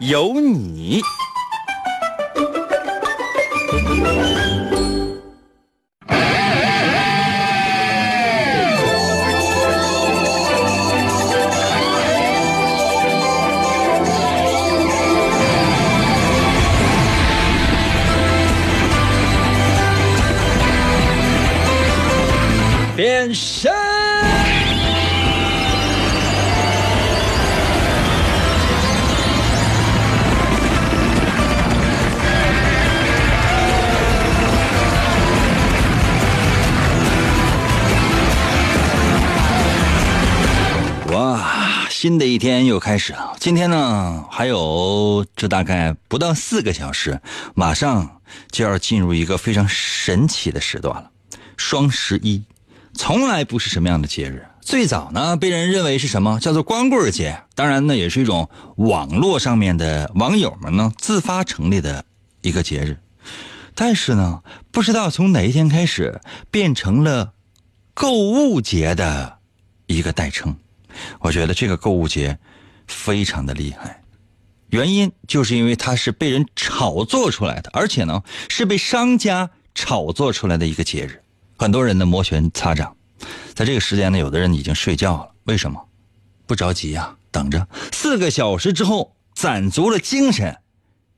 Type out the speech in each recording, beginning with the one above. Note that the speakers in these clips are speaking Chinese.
有你。天又开始了。今天呢，还有这大概不到四个小时，马上就要进入一个非常神奇的时段了——双十一。从来不是什么样的节日，最早呢被人认为是什么？叫做光棍节。当然呢，也是一种网络上面的网友们呢自发成立的一个节日。但是呢，不知道从哪一天开始，变成了购物节的一个代称。我觉得这个购物节非常的厉害，原因就是因为它是被人炒作出来的，而且呢是被商家炒作出来的一个节日。很多人呢摩拳擦掌，在这个时间呢，有的人已经睡觉了。为什么？不着急呀，等着四个小时之后攒足了精神，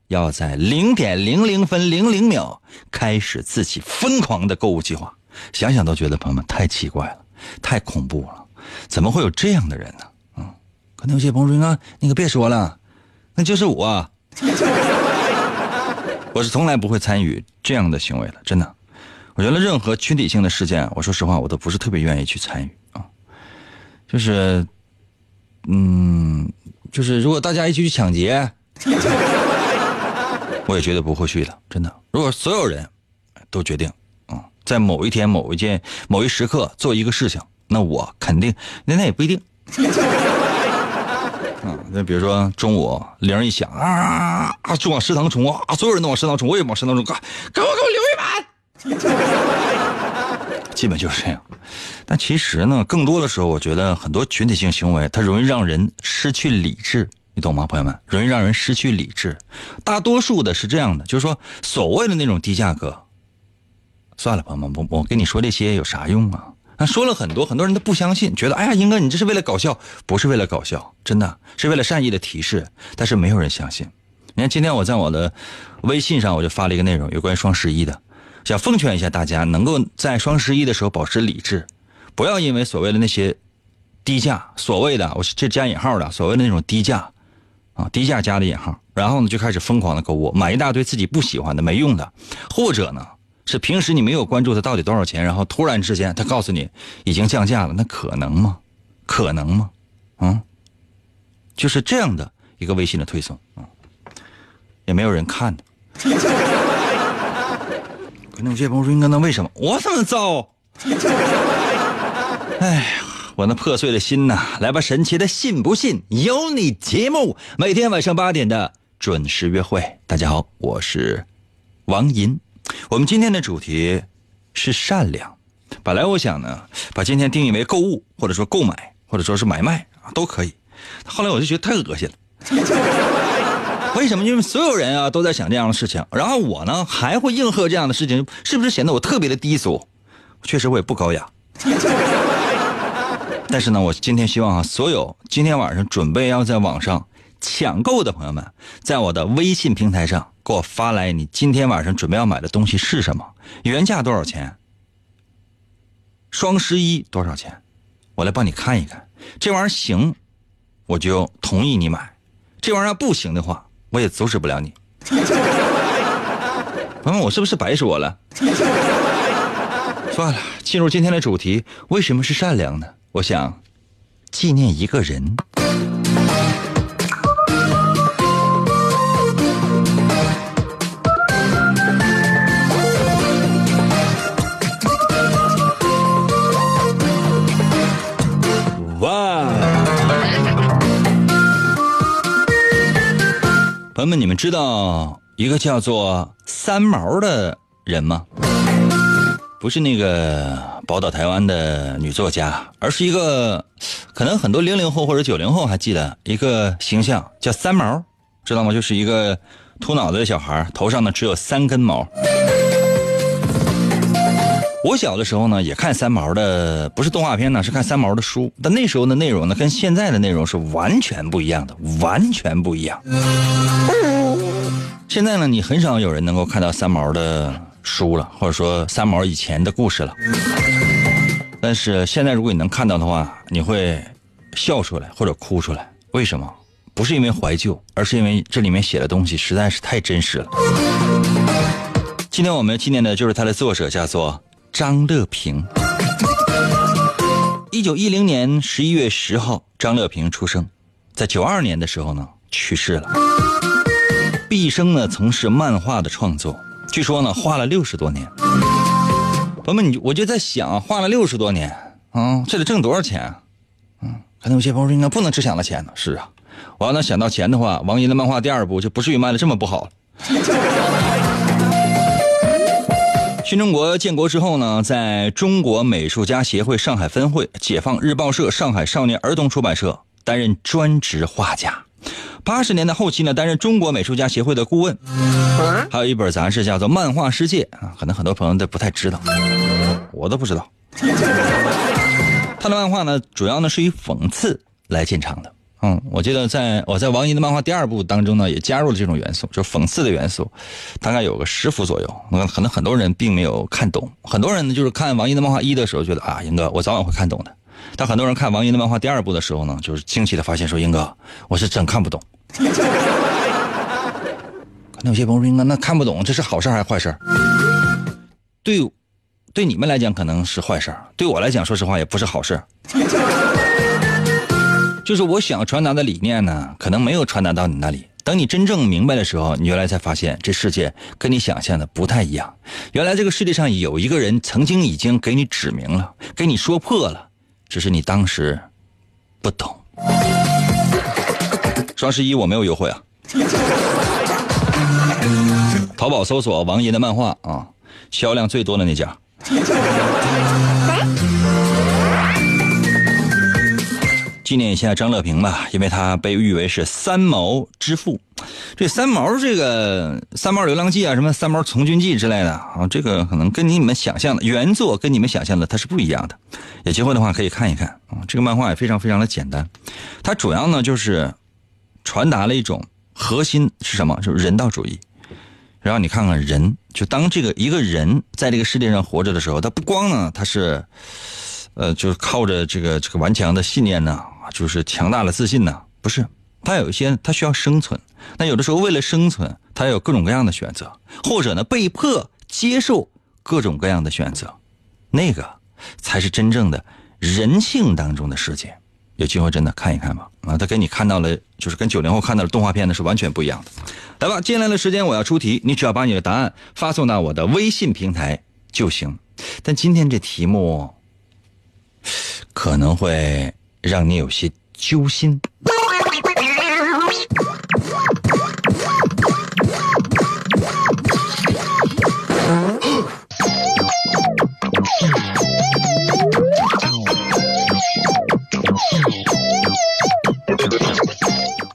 要在零点零零分零零秒开始自己疯狂的购物计划。想想都觉得朋友们太奇怪了，太恐怖了。怎么会有这样的人呢？嗯，可能有些朋友说：“啊，你可别说了，那就是我。我是从来不会参与这样的行为的，真的。我觉得任何群体性的事件，我说实话，我都不是特别愿意去参与啊。就是，嗯，就是如果大家一起去抢劫，我也绝对不会去的，真的。如果所有人都决定，嗯，在某一天、某一件、某一时刻做一个事情。那我肯定，那那也不一定。嗯，那比如说中午铃一响啊啊，就往食堂冲啊，所有人都往食堂冲，我也往食堂冲，给给我给我留一碗。基本就是这样。但其实呢，更多的时候，我觉得很多群体性行为，它容易让人失去理智，你懂吗，朋友们？容易让人失去理智。大多数的是这样的，就是说，所谓的那种低价格，算了，朋友们，我我跟你说这些有啥用啊？他说了很多，很多人都不相信，觉得哎呀，英哥你这是为了搞笑，不是为了搞笑，真的是为了善意的提示，但是没有人相信。你看今天我在我的微信上我就发了一个内容，有关于双十一的，想奉劝一下大家，能够在双十一的时候保持理智，不要因为所谓的那些低价，所谓的我是这加引号的，所谓的那种低价啊，低价加的引号，然后呢就开始疯狂的购物，买一大堆自己不喜欢的没用的，或者呢。是平时你没有关注它到底多少钱，然后突然之间它告诉你已经降价了，那可能吗？可能吗？啊，就是这样的一个微信的推送啊，也没有人看的。可能有些朋友说：“应该那为什么我这么糟？” 哎呀，我那破碎的心呐！来吧，神奇的信不信由你节目，每天晚上八点的准时约会。大家好，我是王银。我们今天的主题是善良。本来我想呢，把今天定义为购物，或者说购买，或者说是买卖啊，都可以。后来我就觉得太恶心了。为什么？因为所有人啊都在想这样的事情，然后我呢还会应和这样的事情，是不是显得我特别的低俗？确实我也不高雅。但是呢，我今天希望啊，所有今天晚上准备要在网上抢购的朋友们，在我的微信平台上。给我发来你今天晚上准备要买的东西是什么？原价多少钱？双十一多少钱？我来帮你看一看。这玩意儿行，我就同意你买；这玩意儿不行的话，我也阻止不了你。问问我是不是白说了？算了，进入今天的主题，为什么是善良呢？我想纪念一个人。朋友们，你们知道一个叫做三毛的人吗？不是那个宝岛台湾的女作家，而是一个可能很多零零后或者九零后还记得一个形象，叫三毛，知道吗？就是一个秃脑袋的小孩，头上呢只有三根毛。我小的时候呢，也看三毛的，不是动画片呢，是看三毛的书。但那时候的内容呢，跟现在的内容是完全不一样的，完全不一样。现在呢，你很少有人能够看到三毛的书了，或者说三毛以前的故事了。但是现在，如果你能看到的话，你会笑出来或者哭出来。为什么？不是因为怀旧，而是因为这里面写的东西实在是太真实了。今天我们纪念的就是他的作者，叫做。张乐平，一九一零年十一月十号，张乐平出生，在九二年的时候呢去世了。毕生呢从事漫画的创作，据说呢画了六十多年。朋友们，你我就在想，画了六十多年，啊，这得挣多少钱？嗯，可能有些朋友应该不能只想到钱呢。是啊，我要能想到钱的话，王银的漫画第二部就不至于卖的这么不好了。新中国建国之后呢，在中国美术家协会上海分会、解放日报社、上海少年儿童出版社担任专职画家。八十年代后期呢，担任中国美术家协会的顾问。还有一本杂志叫做《漫画世界》啊，可能很多朋友都不太知道，我都不知道。他的漫画呢，主要呢是以讽刺来见长的。嗯，我记得在我在王姨的漫画第二部当中呢，也加入了这种元素，就讽刺的元素，大概有个十幅左右。那可能很多人并没有看懂，很多人呢就是看王姨的漫画一的时候觉得啊，英哥我早晚会看懂的。但很多人看王姨的漫画第二部的时候呢，就是惊奇的发现说，英哥我是真看不懂。可能有些朋友说，英哥那看不懂这是好事还是坏事？对，对你们来讲可能是坏事，对我来讲说实话也不是好事。就是我想传达的理念呢，可能没有传达到你那里。等你真正明白的时候，你原来才发现这世界跟你想象的不太一样。原来这个世界上有一个人曾经已经给你指明了，给你说破了，只是你当时不懂。双十一我没有优惠啊！淘宝搜索王爷的漫画啊，销量最多的那家。纪念一下张乐平吧，因为他被誉为是三毛之父。这三毛这个《三毛流浪记》啊，什么《三毛从军记》之类的啊，这个可能跟你们想象的原作跟你们想象的它是不一样的。有机会的话可以看一看啊，这个漫画也非常非常的简单。它主要呢就是传达了一种核心是什么？就是人道主义。然后你看看人，就当这个一个人在这个世界上活着的时候，他不光呢他是，呃，就是靠着这个这个顽强的信念呢。就是强大的自信呢？不是，他有一些他需要生存，那有的时候为了生存，他有各种各样的选择，或者呢被迫接受各种各样的选择，那个才是真正的人性当中的世界。有机会真的看一看吧，啊，他跟你看到了，就是跟九零后看到的动画片呢是完全不一样的。来吧，接下来的时间我要出题，你只要把你的答案发送到我的微信平台就行。但今天这题目可能会。让你有些揪心。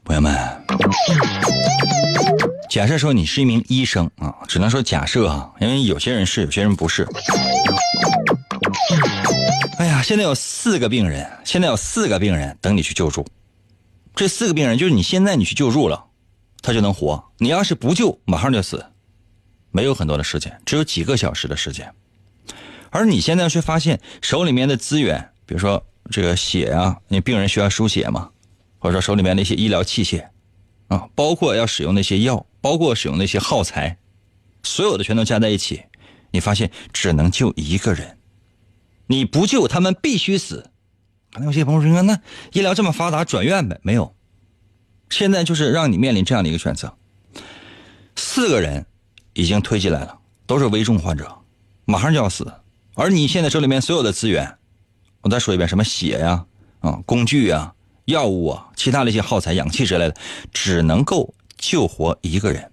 朋友们，假设说你是一名医生啊，只能说假设啊，因为有些人是，有些人不是。现在有四个病人，现在有四个病人等你去救助。这四个病人就是你现在你去救助了，他就能活。你要是不救，马上就死。没有很多的时间，只有几个小时的时间。而你现在却发现手里面的资源，比如说这个血啊，你病人需要输血嘛，或者说手里面那些医疗器械啊，包括要使用那些药，包括使用那些耗材，所有的全都加在一起，你发现只能救一个人。你不救他们必须死，可能有些朋友说：“那医疗这么发达，转院呗？”没有，现在就是让你面临这样的一个选择。四个人已经推进来了，都是危重患者，马上就要死。而你现在手里面所有的资源，我再说一遍，什么血呀、啊工具啊、药物啊、其他的一些耗材、氧气之类的，只能够救活一个人，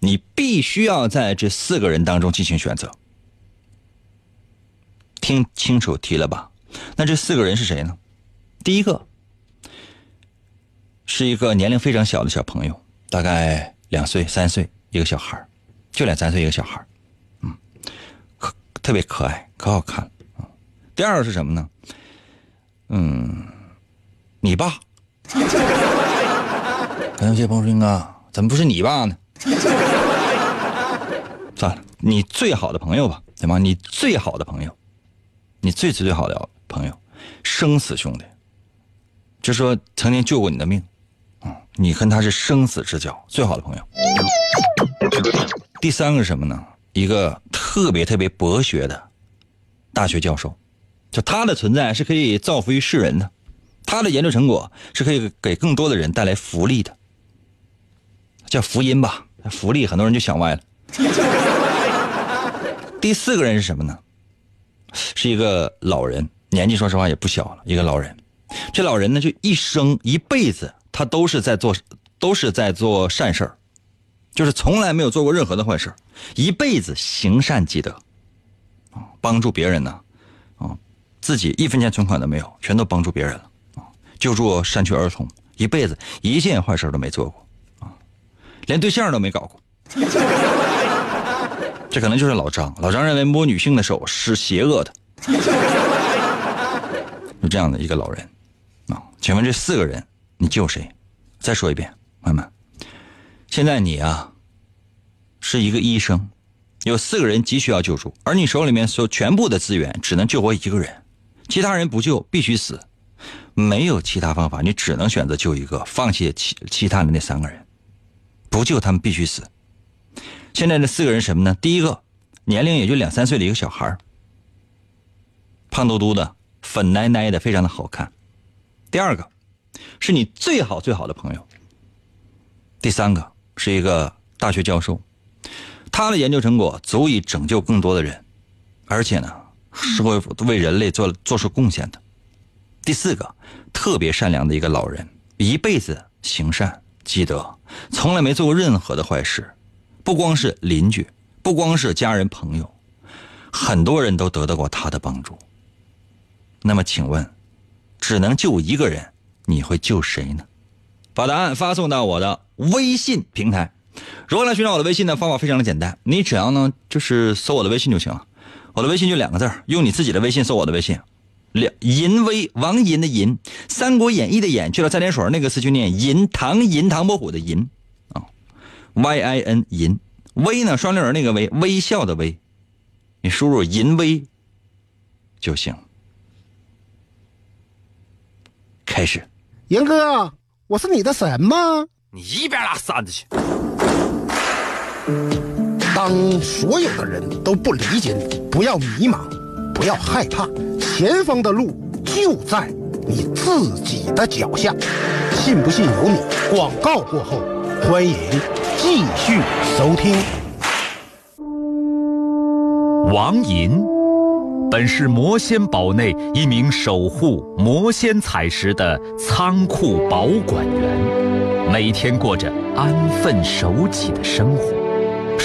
你必须要在这四个人当中进行选择。听清楚题了吧？那这四个人是谁呢？第一个是一个年龄非常小的小朋友，大概两岁、三岁，一个小孩就两三岁一个小孩嗯，可特别可爱，可好看了啊。第二个是什么呢？嗯，你爸。可能有些朋友说：“英哥，怎么不是你爸呢？”算了，你最好的朋友吧，对吗？你最好的朋友，你最最最好的朋友，生死兄弟，就说曾经救过你的命，嗯，你跟他是生死之交，最好的朋友。第三个是什么呢？一个特别特别博学的大学教授，就他的存在是可以造福于世人的，他的研究成果是可以给更多的人带来福利的，叫福音吧，福利很多人就想歪了。第四个人是什么呢？是一个老人，年纪说实话也不小了，一个老人。这老人呢，就一生一辈子，他都是在做，都是在做善事儿，就是从来没有做过任何的坏事一辈子行善积德，啊，帮助别人呢，啊，自己一分钱存款都没有，全都帮助别人了，啊，救助山区儿童，一辈子一件坏事都没做过，啊，连对象都没搞过。这可能就是老张。老张认为摸女性的手是邪恶的，就这样的一个老人啊。请问这四个人你救谁？再说一遍，朋友们，现在你啊是一个医生，有四个人急需要救助，而你手里面所全部的资源只能救活一个人，其他人不救必须死，没有其他方法，你只能选择救一个，放弃其其他的那三个人，不救他们必须死。现在这四个人什么呢？第一个，年龄也就两三岁的一个小孩胖嘟嘟的，粉奶奶的，非常的好看。第二个，是你最好最好的朋友。第三个是一个大学教授，他的研究成果足以拯救更多的人，而且呢是会为人类做做出贡献的。第四个，特别善良的一个老人，一辈子行善积德，从来没做过任何的坏事。不光是邻居，不光是家人朋友，很多人都得到过他的帮助。那么，请问，只能救一个人，你会救谁呢？把答案发送到我的微信平台。如何来寻找我的微信呢？方法非常的简单，你只要呢就是搜我的微信就行了。我的微信就两个字用你自己的微信搜我的微信，两银威王银的银，《三国演义》的演去了三点水那个字就念银，唐银唐伯虎的银。Y i n 银微呢双立人那个微微笑的微，你输入银微就行。开始，严哥，我是你的神吗？你一边拉扇子去！当所有的人都不理解你，不要迷茫，不要害怕，前方的路就在你自己的脚下。信不信由你。广告过后，欢迎。继续收听。王银本是魔仙堡内一名守护魔仙彩石的仓库保管员，每天过着安分守己的生活。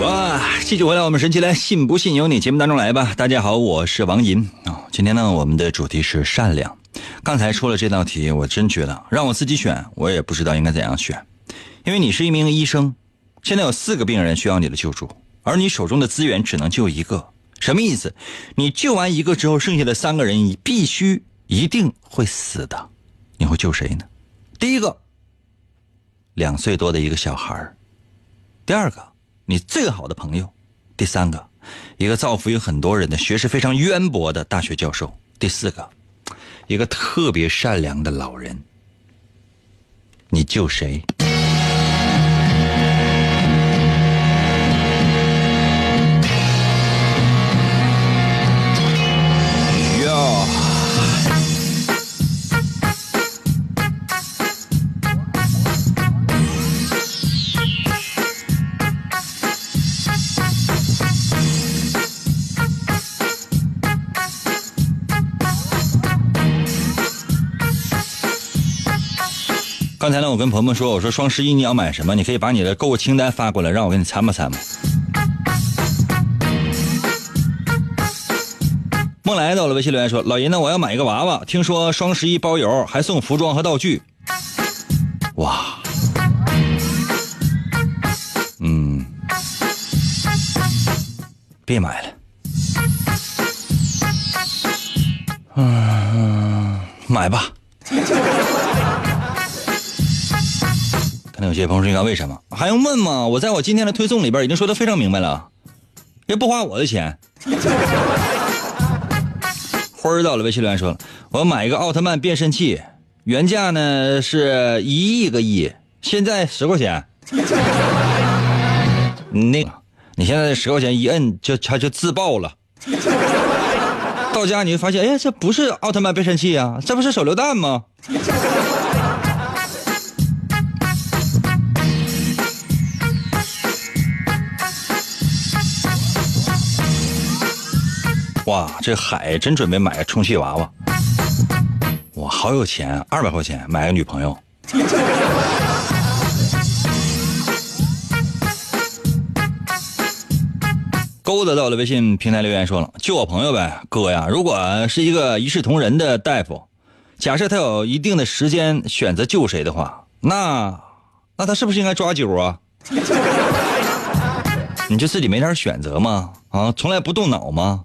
哇！继续回来，我们神奇来信不信由你节目当中来吧。大家好，我是王银啊。今天呢，我们的主题是善良。刚才出了这道题，我真觉得让我自己选，我也不知道应该怎样选。因为你是一名医生，现在有四个病人需要你的救助，而你手中的资源只能救一个，什么意思？你救完一个之后，剩下的三个人必须一定会死的。你会救谁呢？第一个，两岁多的一个小孩；第二个，你最好的朋友；第三个，一个造福于很多人的学识非常渊博的大学教授；第四个，一个特别善良的老人。你救谁？刚才呢，我跟鹏鹏说，我说双十一你要买什么？你可以把你的购物清单发过来，让我给你参谋参谋。梦来到了微信留言说：“老爷呢，我要买一个娃娃，听说双十一包邮，还送服装和道具。”哇，嗯，别买了，嗯，买吧。可能有些朋友说：“应该为什么还用问吗？我在我今天的推送里边已经说的非常明白了，也不花我的钱。”花儿到了，微信留言说：“我要买一个奥特曼变身器，原价呢是一亿个亿，现在十块钱。那个，你现在十块钱一摁就它就自爆了。到家你会发现，哎，这不是奥特曼变身器啊，这不是手榴弹吗？”哇，这海真准备买个充气娃娃，哇，好有钱，二百块钱买个女朋友。勾搭到了微信平台留言说了，救我朋友呗，哥呀！如果是一个一视同仁的大夫，假设他有一定的时间选择救谁的话，那那他是不是应该抓阄啊？你就自己没点选择吗？啊，从来不动脑吗？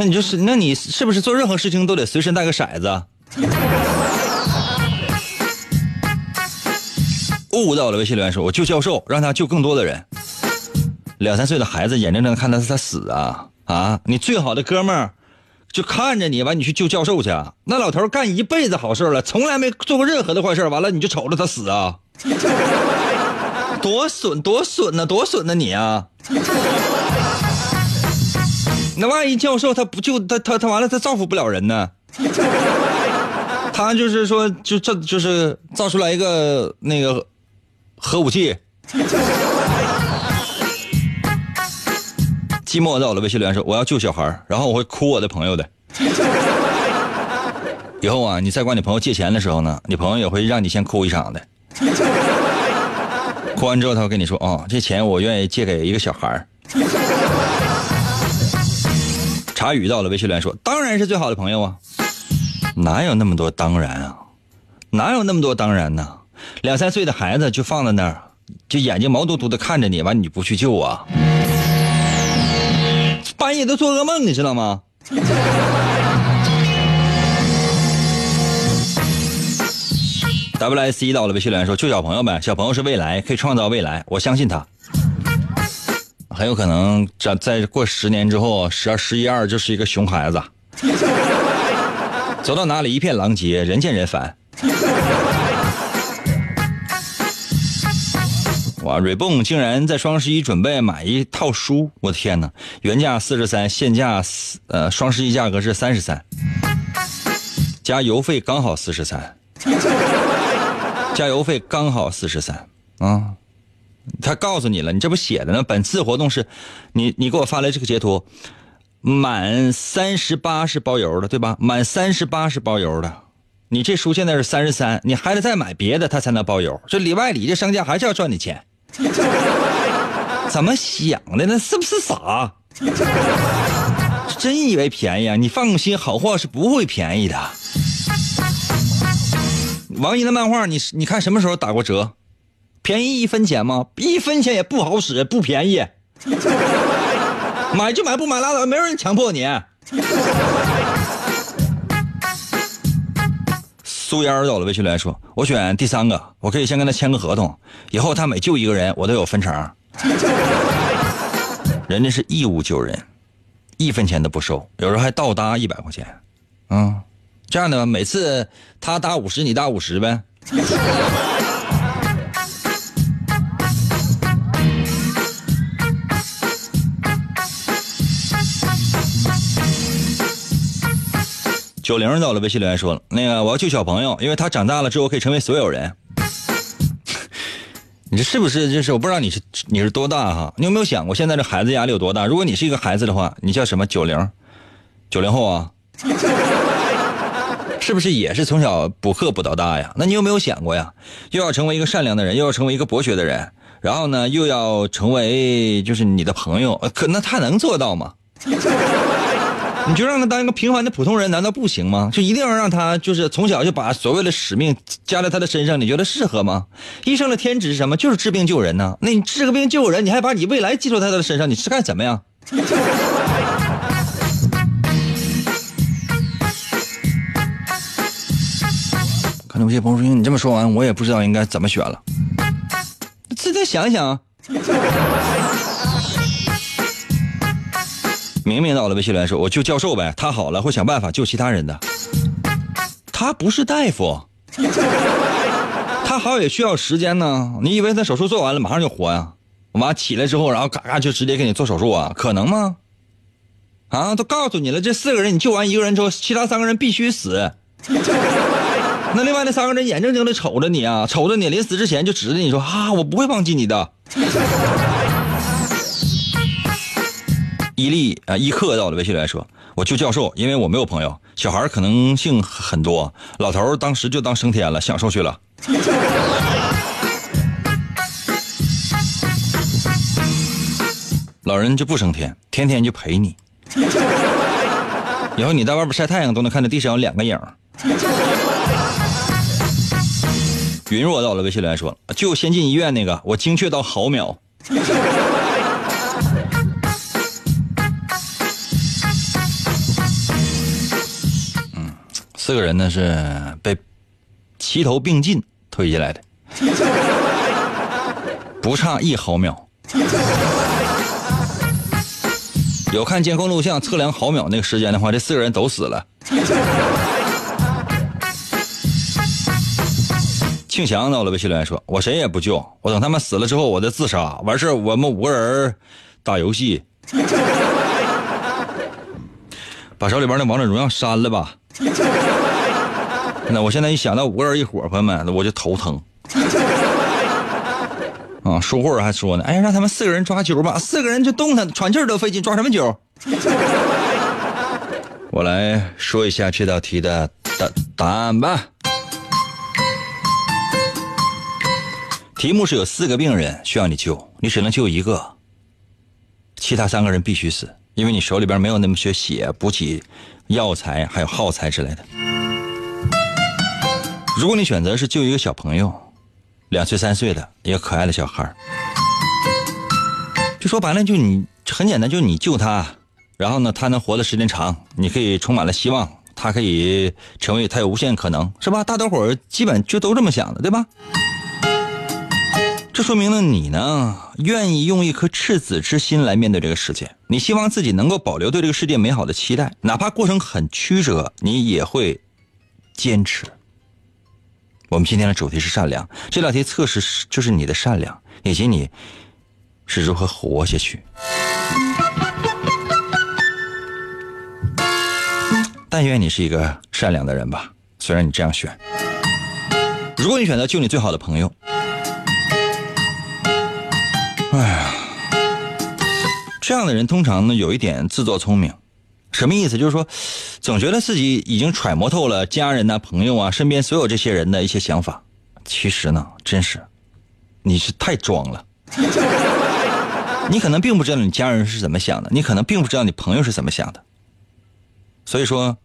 那你就是，那你是不是做任何事情都得随身带个骰子？误导了微信留言说：“我救教授，让他救更多的人。”两三岁的孩子眼睁睁看他他死啊啊！你最好的哥们儿就看着你，完你去救教授去。那老头干一辈子好事了，从来没做过任何的坏事，完了你就瞅着他死啊！多损多损呢，多损呢你啊！那万一教授他不救他他他完了他造福不了人呢？他就是说就这就是造出来一个那个核武器。寂寞到了，微信留言说我要救小孩然后我会哭我的朋友的。以后啊，你再管你朋友借钱的时候呢，你朋友也会让你先哭一场的。哭完之后他会跟你说哦，这钱我愿意借给一个小孩茶语到了，微信留言说当然是最好的朋友啊，哪有那么多当然啊，哪有那么多当然呢？两三岁的孩子就放在那儿，就眼睛毛嘟嘟的看着你，完你不去救啊？半夜都做噩梦，你知道吗？WIC 到了，微信留言说救小朋友呗，小朋友是未来，可以创造未来，我相信他。很有可能在在过十年之后，十二十一二就是一个熊孩子，走到哪里一片狼藉，人见人烦。哇，瑞蹦竟然在双十一准备买一套书，我的天哪！原价四十三，现价四呃双十一价格是三十三，加邮费刚好四十三，加邮费刚好四十三啊！他告诉你了，你这不写的呢？本次活动是，你你给我发来这个截图，满三十八是包邮的，对吧？满三十八是包邮的。你这书现在是三十三，你还得再买别的，他才能包邮。这里外里这商家还是要赚你钱。怎么想的呢？是不是傻？真以为便宜啊？你放心，好货是不会便宜的。王姨的漫画，你你看什么时候打过折？便宜一分钱吗？一分钱也不好使，不便宜。买就买，不买拉倒，没有人强迫你。苏烟到了微信来说：“我选第三个，我可以先跟他签个合同，以后他每救一个人，我都有分成。人家是义务救人，一分钱都不收，有时候还倒搭一百块钱。嗯，这样的吧，每次他搭五十，你搭五十呗。”九零到了，微信留言说了：“那个我要救小朋友，因为他长大了之后可以成为所有人。你这是不是就是我不知道你是你是多大哈？你有没有想过现在这孩子压力有多大？如果你是一个孩子的话，你叫什么九零？九零后啊？是不是也是从小补课补到大呀？那你有没有想过呀？又要成为一个善良的人，又要成为一个博学的人，然后呢，又要成为就是你的朋友，可那他能做到吗？”你就让他当一个平凡的普通人，难道不行吗？就一定要让他就是从小就把所谓的使命加在他的身上？你觉得适合吗？医生的天职是什么？就是治病救人呢。那你治个病救人，你还把你未来寄托在他的身上，你是干什么呀？可能有些朋友说，你这么说完，我也不知道应该怎么选了。自己想想。明明到了微信留言说：“我救教授呗，他好了会想办法救其他人的。他不是大夫，他好也需要时间呢。你以为他手术做完了马上就活呀？完起来之后，然后嘎嘎就直接给你做手术啊？可能吗？啊，都告诉你了，这四个人你救完一个人之后，其他三个人必须死。那另外那三个人眼睁睁的瞅着你啊，瞅着你临死之前就指着你说啊，我不会忘记你的。”伊利啊，伊克到的微信来说：“我救教授，因为我没有朋友，小孩可能性很多，老头当时就当升天了，享受去了。老人就不升天，天天就陪你。以后你在外边晒太阳，都能看到地上有两个影。”云若到了微信来说：“就先进医院那个，我精确到毫秒。”四个人呢是被齐头并进推进来的，不差一毫秒。有看监控录像测量毫秒那个时间的话，这四个人都死了。庆祥到了微信留言说：“我谁也不救，我等他们死了之后，我再自杀。完事我们五个人打游戏，把手里边的王者荣耀删了吧。”那我现在一想到五个人一伙，朋友们，我就头疼。啊，说会儿还说呢，哎，让他们四个人抓阄吧，四个人就动弹，喘气儿都费劲，抓什么阄？我来说一下这道题的答答案吧。题目是有四个病人需要你救，你只能救一个，其他三个人必须死，因为你手里边没有那么些血、补给、药材还有耗材之类的。如果你选择是救一个小朋友，两岁三岁的一个可爱的小孩就说白了，就你很简单，就你救他，然后呢，他能活的时间长，你可以充满了希望，他可以成为他有无限可能，是吧？大多伙基本就都这么想的，对吧？这说明了你呢，愿意用一颗赤子之心来面对这个世界，你希望自己能够保留对这个世界美好的期待，哪怕过程很曲折，你也会坚持。我们今天的主题是善良，这道题测试就是你的善良，以及你是如何活下去。但愿你是一个善良的人吧，虽然你这样选。如果你选择救你最好的朋友，哎呀，这样的人通常呢有一点自作聪明。什么意思？就是说，总觉得自己已经揣摩透了家人呐、朋友啊、身边所有这些人的一些想法。其实呢，真是，你是太装了。你可能并不知道你家人是怎么想的，你可能并不知道你朋友是怎么想的。所以说，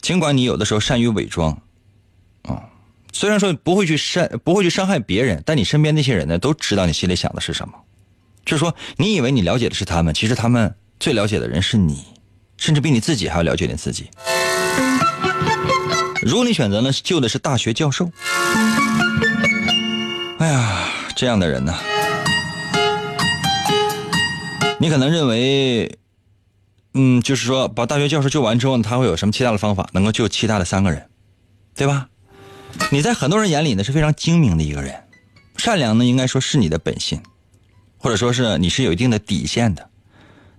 尽管你有的时候善于伪装，啊，虽然说不会去伤不会去伤害别人，但你身边那些人呢，都知道你心里想的是什么。就是说，你以为你了解的是他们，其实他们。最了解的人是你，甚至比你自己还要了解你自己。如果你选择呢救的是大学教授，哎呀，这样的人呢，你可能认为，嗯，就是说把大学教授救完之后呢，他会有什么其他的方法能够救其他的三个人，对吧？你在很多人眼里呢是非常精明的一个人，善良呢应该说是你的本性，或者说是你是有一定的底线的。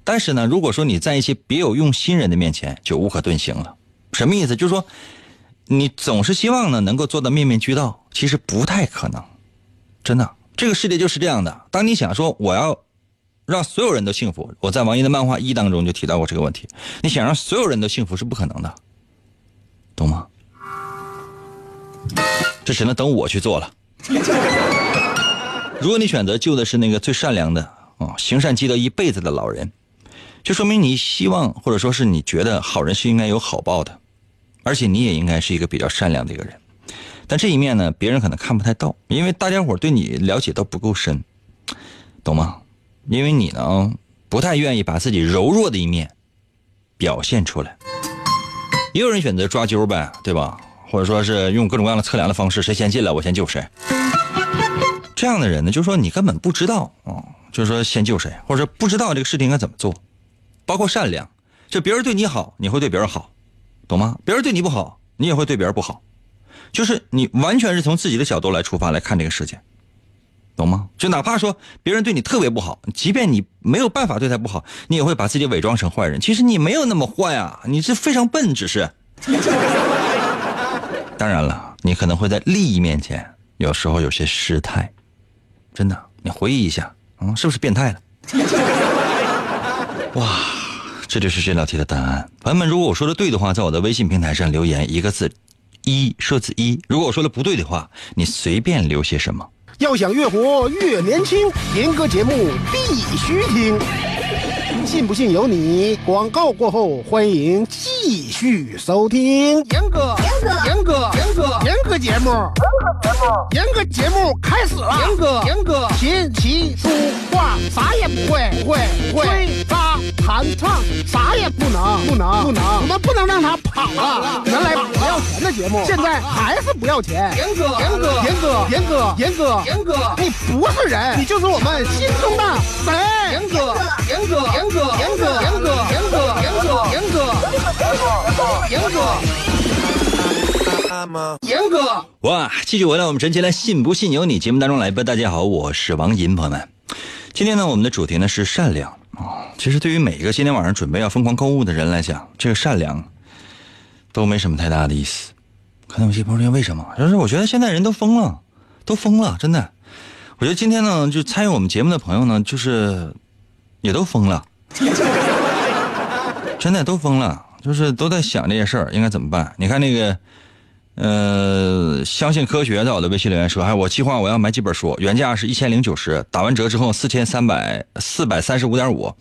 但是呢，如果说你在一些别有用心人的面前就无可遁形了，什么意思？就是说，你总是希望呢能够做到面面俱到，其实不太可能。真的，这个世界就是这样的。当你想说我要让所有人都幸福，我在王一的漫画一当中就提到过这个问题。你想让所有人都幸福是不可能的，懂吗？这只能等我去做了。如果你选择救的是那个最善良的啊，行善积德一辈子的老人，就说明你希望或者说是你觉得好人是应该有好报的，而且你也应该是一个比较善良的一个人。但这一面呢，别人可能看不太到，因为大家伙对你了解都不够深，懂吗？因为你呢，不太愿意把自己柔弱的一面表现出来。也有人选择抓阄呗，对吧？或者说是用各种各样的测量的方式，谁先进来我先救谁。这样的人呢，就是说你根本不知道啊，就是说先救谁，或者说不知道这个事情应该怎么做。包括善良，就别人对你好，你会对别人好，懂吗？别人对你不好，你也会对别人不好。就是你完全是从自己的角度来出发来看这个世界，懂吗？就哪怕说别人对你特别不好，即便你没有办法对他不好，你也会把自己伪装成坏人。其实你没有那么坏啊，你是非常笨，只是。当然了，你可能会在利益面前有时候有些失态，真的，你回忆一下，嗯，是不是变态了？哇，这就是这道题的答案。朋友们，如果我说的对的话，在我的微信平台上留言一个字“一”，设字一；如果我说的不对的话，你随便留些什么。要想越活越年轻，严哥节目必须听。信不信由你。广告过后，欢迎继续收听严哥严哥严哥严哥严哥节目严哥节目开始了。严哥严哥琴棋书画啥也不会不会不会，吹拉弹唱啥也不能不能不能，我们不能让他跑了。原来不要钱的节目，现在还是不要钱。严哥严哥严哥严哥严哥严哥，你不是人，你就是我们心中的神。严哥严哥严哥。严哥，严哥，严哥，严哥，严哥，严哥，严哥，哇！继续回到我们神奇的“信不信由你”节目当中来吧。大家好，我是王银，朋友们。今天呢，我们的主题呢是善良啊。其实对于每一个今天晚上准备要疯狂购物的人来讲，这个善良都没什么太大的意思。可能有些朋友说为什么？就是我觉得现在人都疯了，都疯了，真的。我觉得今天呢，就参与我们节目的朋友呢，就是也都疯了。真的都疯了，就是都在想这些事儿应该怎么办。你看那个，呃，相信科学在我的微信留言说：“哎，我计划我要买几本书，原价是一千零九十，打完折之后四千三百四百三十五点五。”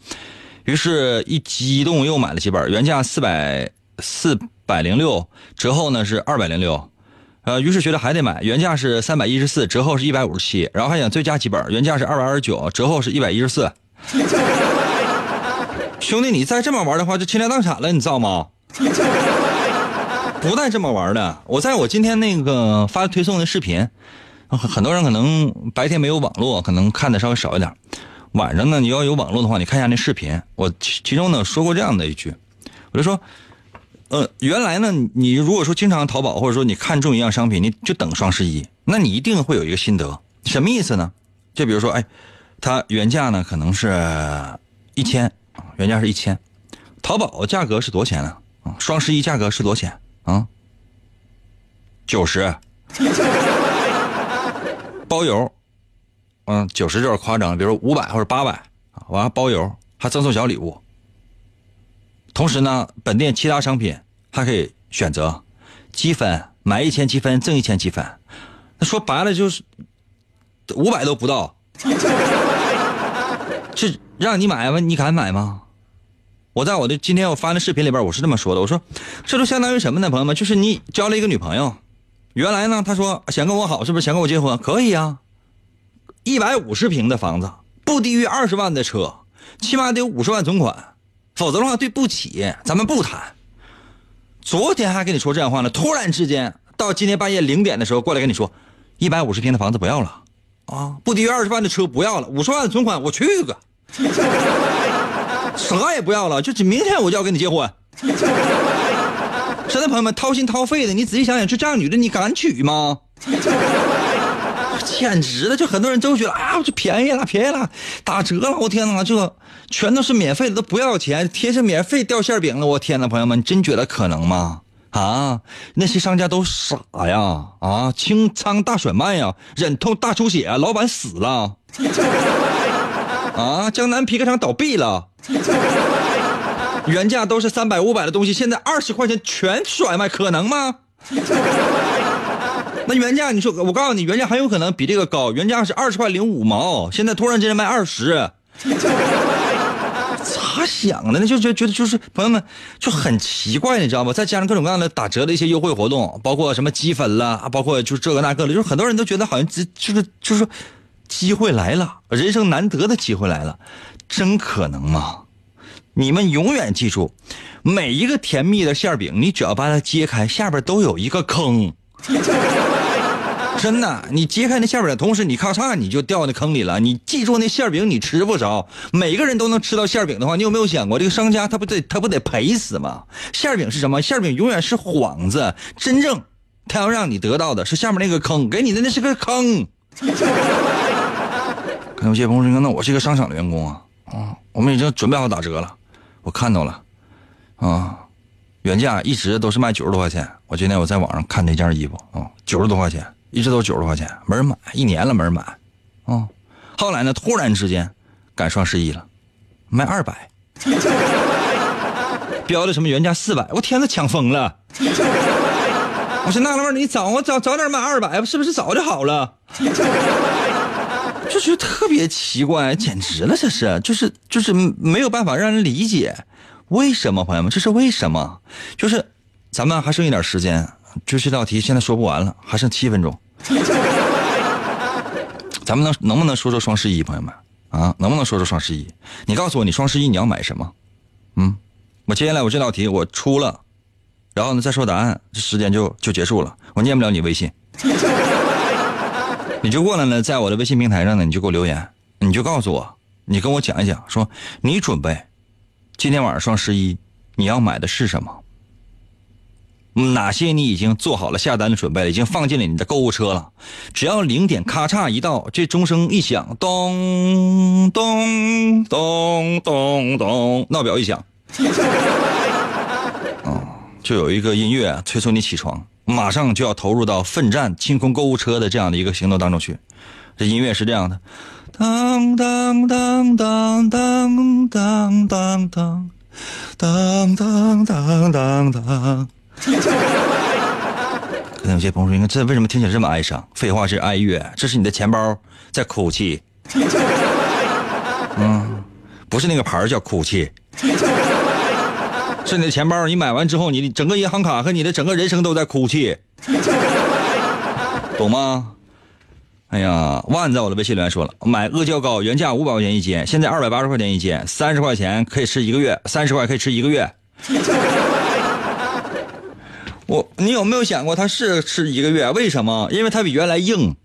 于是，一激动又买了几本，原价四百四百零六，折后呢是二百零六。呃，于是觉得还得买，原价是三百一十四，折后是一百五十七，然后还想再加几本，原价是二百二十九，折后是一百一十四。兄弟，你再这么玩的话，就倾家荡产了，你知道吗？不带这么玩的。我在我今天那个发推送的视频，很多人可能白天没有网络，可能看的稍微少一点。晚上呢，你要有网络的话，你看一下那视频。我其其中呢说过这样的一句，我就说，呃，原来呢，你如果说经常淘宝，或者说你看中一样商品，你就等双十一，那你一定会有一个心得。什么意思呢？就比如说，哎，它原价呢可能是一千。原价是一千，淘宝价格是多少钱呢？啊，双十一价格是多少钱啊？九十，包邮，嗯，九十就是夸张，比如五百或者八百啊，完了包邮还赠送小礼物。同时呢，本店其他商品还可以选择积分，买一千积分赠一千积分。那说白了就是五百都不到。这让你买吗？你敢买吗？我在我的今天我发的视频里边，我是这么说的：我说，这都相当于什么呢，朋友们？就是你交了一个女朋友，原来呢，他说想跟我好，是不是想跟我结婚？可以啊，一百五十平的房子，不低于二十万的车，起码得五十万存款，否则的话对不起，咱们不谈。昨天还跟你说这样话呢，突然之间到今天半夜零点的时候过来跟你说，一百五十平的房子不要了，啊，不低于二十万的车不要了，五十万的存款我去个，啥也不要了，就明天我就要跟你结婚。真的朋友们掏心掏肺的，你仔细想想，就这样女的你敢娶吗？简直了！就很多人都觉得啊，这便宜了，便宜了，打折了！我天哪，这全都是免费的，都不要钱，贴上免费掉馅饼了！我天哪，朋友们，你真觉得可能吗？啊，那些商家都傻呀！啊，清仓大甩卖呀，忍痛大出血，老板死了！啊，江南皮革厂倒闭了！原价都是三百五百的东西，现在二十块钱全甩卖，可能吗？那原价你说，我告诉你，原价很有可能比这个高。原价是二十块零五毛，现在突然间卖二十，咋想的呢？就觉觉得就是朋友们就很奇怪，你知道吗？再加上各种各样的打折的一些优惠活动，包括什么积分啦，包括就这个那个的，就是很多人都觉得好像这就是就是机会来了，人生难得的机会来了，真可能吗？你们永远记住，每一个甜蜜的馅饼，你只要把它揭开，下边都有一个坑。真的，你揭开那馅饼的同时，你咔嚓你就掉那坑里了。你记住那馅饼，你吃不着。每个人都能吃到馅饼的话，你有没有想过，这个商家他不得他不得赔死吗？馅饼是什么？馅饼永远是幌子，真正他要让你得到的是下面那个坑，给你的那是个坑。可能有些朋友说，那我是一个商场的员工啊，啊，我们已经准备好打折了。我看到了，啊，原价一直都是卖九十多块钱。我今天我在网上看那件衣服啊，九十多块钱，一直都九十多块钱，没人买，一年了没人买，啊，后来呢，突然之间赶双十一了，卖二百，标的什么原价四百，我天，呐，抢疯了！我说那老妹儿，你早我早早点买二百，是不是早就好了？就觉得特别奇怪，简直了，这是就是就是没有办法让人理解，为什么朋友们？这是为什么？就是咱们还剩一点时间，就这道题现在说不完了，还剩七分钟。咱们能能不能说说双十一，朋友们啊？能不能说说双十一？你告诉我，你双十一你要买什么？嗯，我接下来我这道题我出了，然后呢再说答案，这时间就就结束了，我念不了你微信。你就过来呢，在我的微信平台上呢，你就给我留言，你就告诉我，你跟我讲一讲，说你准备今天晚上双十一你要买的是什么？哪些你已经做好了下单的准备了，已经放进了你的购物车了？只要零点咔嚓一到，这钟声一响，咚咚咚咚咚，闹表一响，嗯，就有一个音乐催促你起床。马上就要投入到奋战清空购物车的这样的一个行动当中去，这音乐是这样的，当当当当当当当当当当当当当。可能有些朋友说，你看这为什么听起来这么哀伤？废话是哀乐，这是你的钱包在哭泣。嗯，不是那个牌叫哭泣。是你的钱包，你买完之后，你整个银行卡和你的整个人生都在哭泣，懂吗？哎呀，万在我的微信留言说了，买阿胶糕原价五百块钱一斤，现在二百八十块钱一斤，三十块钱可以吃一个月，三十块可以吃一个月。我，你有没有想过，它是吃一个月？为什么？因为它比原来硬。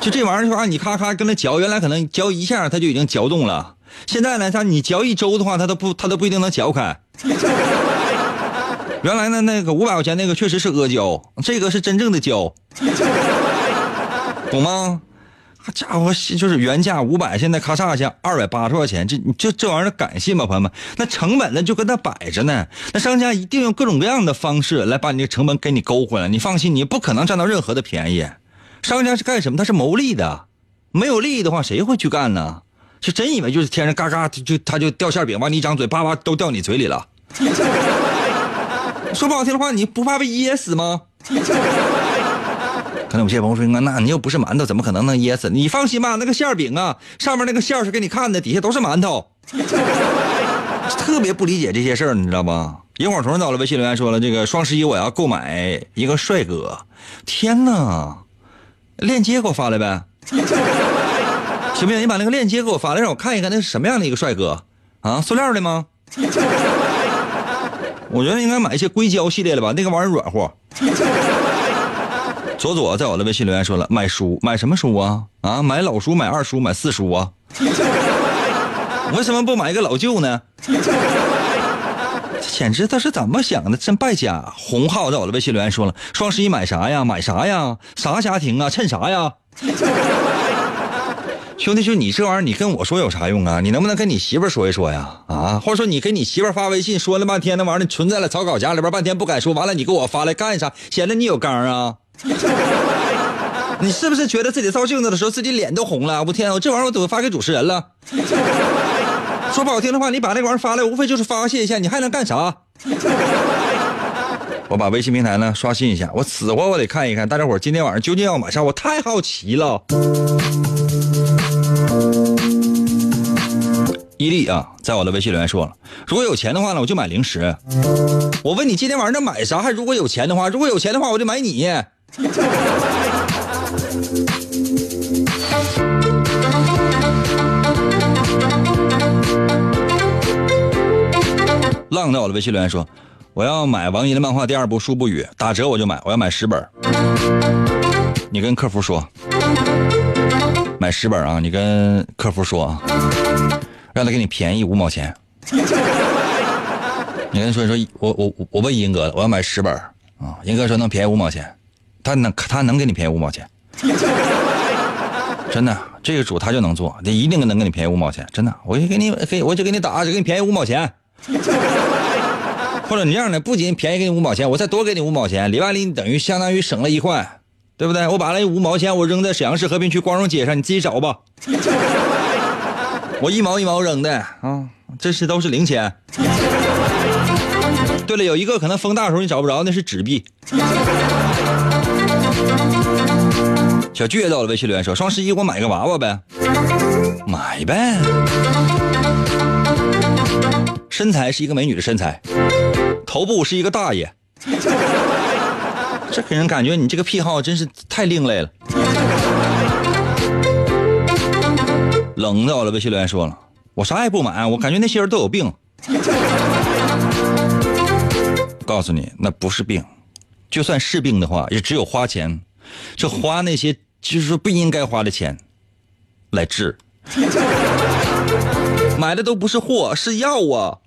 就这玩意儿的话，你咔咔跟它嚼，原来可能嚼一下它就已经嚼动了。现在呢，像你嚼一周的话，他都不他都不一定能嚼开。原来呢，那个五百块钱那个确实是阿胶，这个是真正的胶，懂吗？好家伙，就是原价五百，现在咔嚓一下二百八十块钱，这这这玩意儿敢信吗，朋友们？那成本呢就跟那摆着呢，那商家一定用各种各样的方式来把你的成本给你勾回来。你放心，你不可能占到任何的便宜。商家是干什么？他是谋利的，没有利益的话，谁会去干呢？就真以为就是天上嘎嘎就他就掉馅饼，完你一张嘴叭叭都掉你嘴里了。说不好听的话，你不怕被噎死吗？可能有些朋友说，那你又不是馒头，怎么可能能噎死？你放心吧，那个馅饼啊，上面那个馅是给你看的，底下都是馒头。特别不理解这些事儿，你知道吧？萤火虫到了微信留言说了，这个双十一我要购买一个帅哥。天哪，链接给我发来呗。行不行？你把那个链接给我发来，让我看一看那是什么样的一个帅哥啊，塑料的吗？我觉得应该买一些硅胶系列的吧，那个玩意儿软和。左左在我的微信留言说了，买书买什么书啊？啊，买老书、买二书、买四书啊？为什么不买一个老旧呢？简直他是怎么想的，真败家！红浩在我的微信留言说了，双十一买啥呀？买啥呀？啥家庭啊？趁啥呀？兄弟，就你这玩意儿，你跟我说有啥用啊？你能不能跟你媳妇说一说呀？啊，或者说你给你媳妇发微信说了半天，那玩意儿存在了草稿夹里边半天不敢说，完了你给我发来干啥？显得你有刚啊？你是不是觉得自己照镜子的时候自己脸都红了？我天，我这玩意儿我怎么发给主持人了。说不好听的话，你把那玩意儿发来，无非就是发泄一下，你还能干啥？我把微信平台呢刷新一下，我死活我得看一看大家伙今天晚上究竟要买啥，我太好奇了。伊利啊，在我的微信留言说了，如果有钱的话呢，我就买零食。我问你今天晚上买啥？还如果有钱的话，如果有钱的话，我就买你。浪在我的微信留言说，我要买王一的漫画第二部《书不语》，打折我就买，我要买十本。你跟客服说，买十本啊！你跟客服说啊，让他给你便宜五毛钱。你跟他说说，我我我问英哥了，我要买十本啊！英哥说能便宜五毛钱，他能他能给你便宜五毛钱，真的，这个主他就能做，他一定能给你便宜五毛钱，真的，我就给你给我就给你打，就给你便宜五毛钱。或者你这样的，不仅便宜给你五毛钱，我再多给你五毛钱，里外里你等于相当于省了一块，对不对？我把那五毛钱我扔在沈阳市和平区光荣街上，你自己找吧。我一毛一毛扔的啊，这些都是零钱。对了，有一个可能风大的时候你找不着，那是纸币。小巨也到了微信留言说：“双十一给我买个娃娃呗，买呗。”身材是一个美女的身材，头部是一个大爷，这给人感觉你这个癖好真是太另类了。冷到了，微信留言说了，我啥也不买，我感觉那些人都有病。告诉你，那不是病，就算是病的话，也只有花钱，就花那些就是说不应该花的钱来治。买的都不是货，是药啊！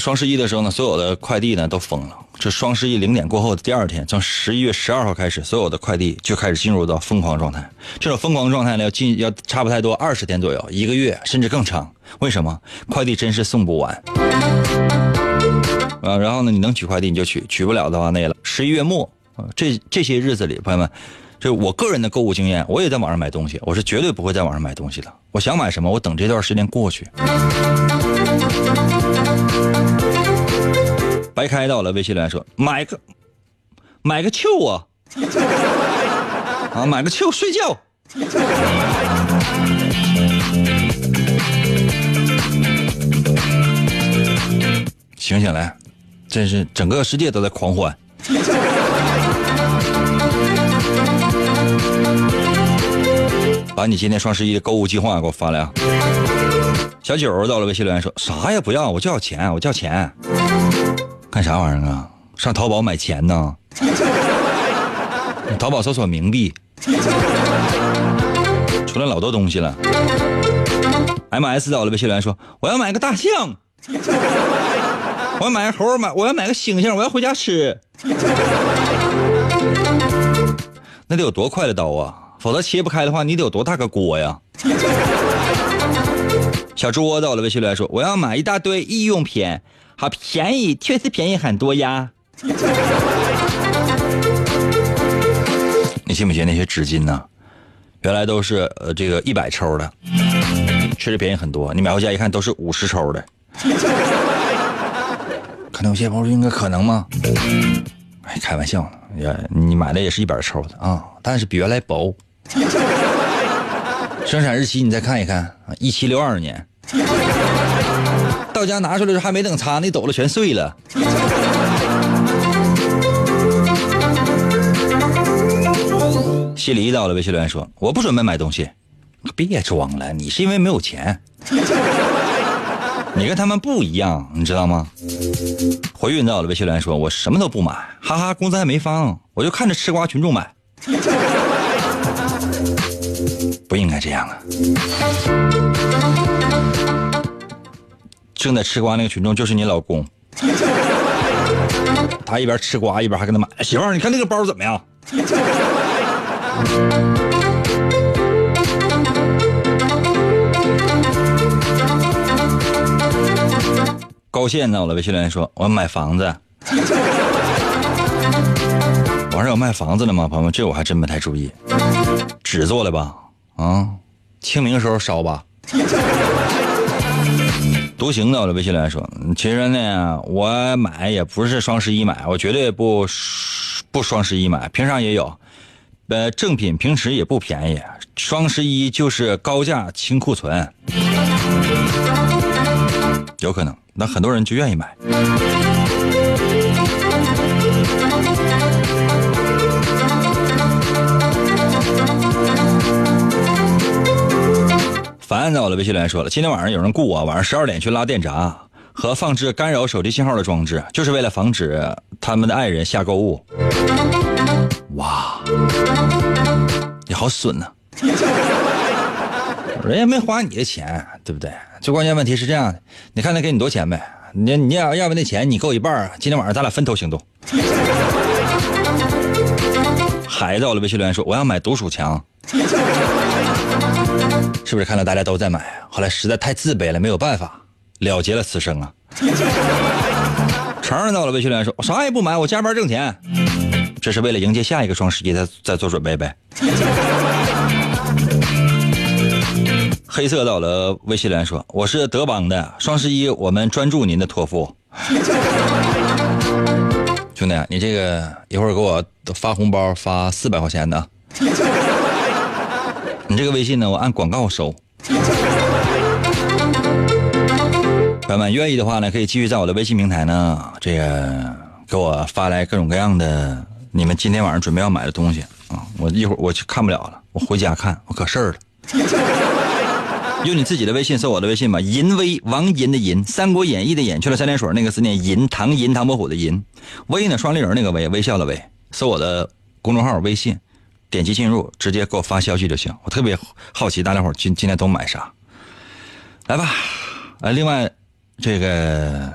双十一的时候呢，所有的快递呢都疯了。这双十一零点过后的第二天，从十一月十二号开始，所有的快递就开始进入到疯狂状态。这种疯狂状态呢，要进要差不太多二十天左右，一个月甚至更长。为什么？快递真是送不完啊！然后呢，你能取快递你就取，取不了的话那了。十一月末，这这些日子里，朋友们。这我个人的购物经验，我也在网上买东西，我是绝对不会在网上买东西的。我想买什么，我等这段时间过去。白开到了微信留言说：“买个买个球啊，啊买个球睡觉。”醒醒来，真是整个世界都在狂欢。把你今天双十一的购物计划给我发来啊！小九到了微信留言说：“啥也不要，我就要钱，我就要钱。干啥玩意儿啊？上淘宝买钱呢？淘宝搜索冥币，出来老多东西了。”M.S. 到了微信留言说：“我要买个大象，我要买个猴，买我要买个猩猩，我要回家吃。那得有多快的刀啊！”否则切不开的话，你得有多大个锅呀？小猪窝到了微信来说：“我要买一大堆日用品，好便宜，确实便宜很多呀。”你信不信那些纸巾呢？原来都是呃这个一百抽的，确实便宜很多。你买回家一看都是五十抽的，可能有些朋友应该可能吗？哎，开玩笑呢，呀，你买的也是一百抽的啊，但是比原来薄。生产日期你再看一看啊，一七六二年，到家拿出来时还没等擦，那斗子全碎了。西离到了微信留言说：“我不准备买东西。”别装了，你是因为没有钱。你跟他们不一样，你知道吗？回运到了微信留言说：“我什么都不买，哈哈，工资还没发，我就看着吃瓜群众买。”不应该这样啊！正在吃瓜那个群众就是你老公，他一边吃瓜一边还跟他买。媳妇儿，你看那个包怎么样？高兴呢，我的微信留言说：“我要买房子。”网上有卖房子的吗？朋友们，这我还真没太注意。纸做的吧？啊，清明时候烧吧。独行的，我的微信来说：“其实呢，我买也不是双十一买，我绝对不不双十一买，平常也有。呃，正品平时也不便宜，双十一就是高价清库存，有可能。”那很多人就愿意买。凡在我的，微信留言说了，今天晚上有人雇我，晚上十二点去拉电闸和放置干扰手机信号的装置，就是为了防止他们的爱人下购物。哇，你好损呐！人家没花你的钱，对不对？最关键问题是这样的，你看他给你多钱呗？你你要要不那钱，你够一半今天晚上咱俩分头行动。孩子，我的微信留言说我要买独属墙，是不是看到大家都在买？后来实在太自卑了，没有办法了结了此生啊。承认到了微信留言说我啥也不买，我加班挣钱，这是为了迎接下一个双十一在在做准备呗。黑色到了微信留言说：“我是德邦的，双十一我们专注您的托付。兄弟，你这个一会儿给我发红包，发四百块钱的。你这个微信呢，我按广告收。朋友们愿意的话呢，可以继续在我的微信平台呢，这个给我发来各种各样的你们今天晚上准备要买的东西啊。我一会儿我去看不了了，我回家看，我可事儿了。”用你自己的微信搜我的微信吧，银威王银的银，《三国演义》的演去了三点水那个字念银，唐银唐伯虎的银，威呢双立人那个威，微笑的威，搜我的公众号微信，点击进入，直接给我发消息就行。我特别好奇大家伙今今天都买啥，来吧，呃，另外这个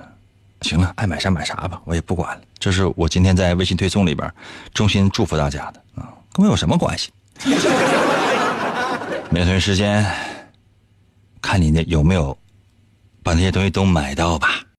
行了，爱买啥买啥吧，我也不管了。这是我今天在微信推送里边衷心祝福大家的啊，跟我有什么关系？没同时间。看你那有没有把那些东西都买到吧。